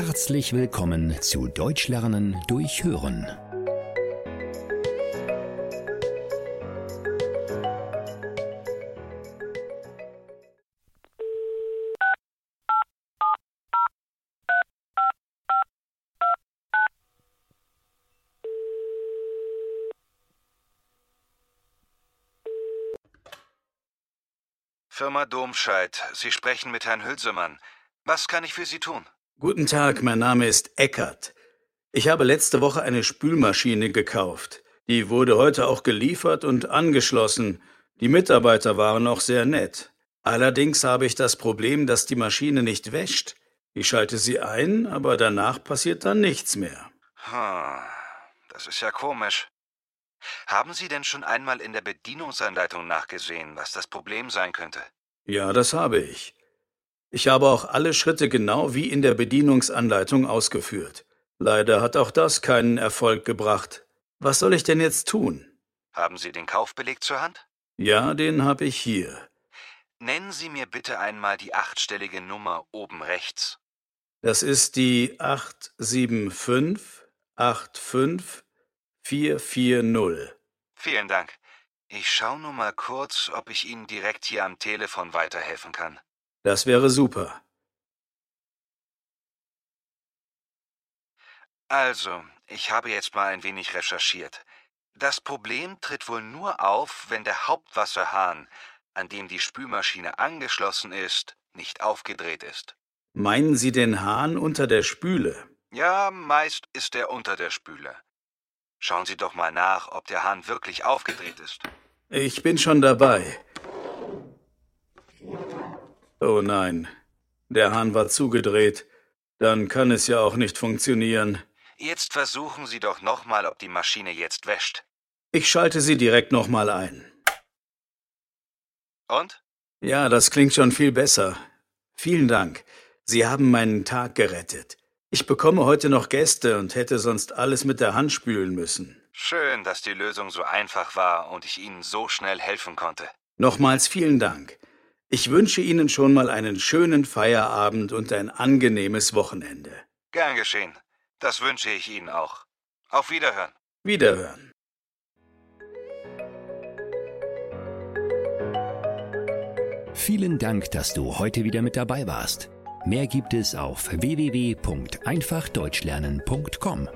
Herzlich willkommen zu Deutsch lernen durch Hören. Firma Domscheit. Sie sprechen mit Herrn Hülsemann. Was kann ich für Sie tun? Guten Tag, mein Name ist Eckert. Ich habe letzte Woche eine Spülmaschine gekauft. Die wurde heute auch geliefert und angeschlossen. Die Mitarbeiter waren auch sehr nett. Allerdings habe ich das Problem, dass die Maschine nicht wäscht. Ich schalte sie ein, aber danach passiert dann nichts mehr. Hm, das ist ja komisch. Haben Sie denn schon einmal in der Bedienungsanleitung nachgesehen, was das Problem sein könnte? Ja, das habe ich. Ich habe auch alle Schritte genau wie in der Bedienungsanleitung ausgeführt. Leider hat auch das keinen Erfolg gebracht. Was soll ich denn jetzt tun? Haben Sie den Kaufbeleg zur Hand? Ja, den habe ich hier. Nennen Sie mir bitte einmal die achtstellige Nummer oben rechts. Das ist die 875 85 440. Vielen Dank. Ich schaue nur mal kurz, ob ich Ihnen direkt hier am Telefon weiterhelfen kann. Das wäre super. Also, ich habe jetzt mal ein wenig recherchiert. Das Problem tritt wohl nur auf, wenn der Hauptwasserhahn, an dem die Spülmaschine angeschlossen ist, nicht aufgedreht ist. Meinen Sie den Hahn unter der Spüle? Ja, meist ist er unter der Spüle. Schauen Sie doch mal nach, ob der Hahn wirklich aufgedreht ist. Ich bin schon dabei. Oh nein, der Hahn war zugedreht. Dann kann es ja auch nicht funktionieren. Jetzt versuchen Sie doch nochmal, ob die Maschine jetzt wäscht. Ich schalte sie direkt nochmal ein. Und? Ja, das klingt schon viel besser. Vielen Dank. Sie haben meinen Tag gerettet. Ich bekomme heute noch Gäste und hätte sonst alles mit der Hand spülen müssen. Schön, dass die Lösung so einfach war und ich Ihnen so schnell helfen konnte. Nochmals vielen Dank. Ich wünsche Ihnen schon mal einen schönen Feierabend und ein angenehmes Wochenende. Gern geschehen. Das wünsche ich Ihnen auch. Auf Wiederhören. Wiederhören. Vielen Dank, dass du heute wieder mit dabei warst. Mehr gibt es auf www.einfachdeutschlernen.com.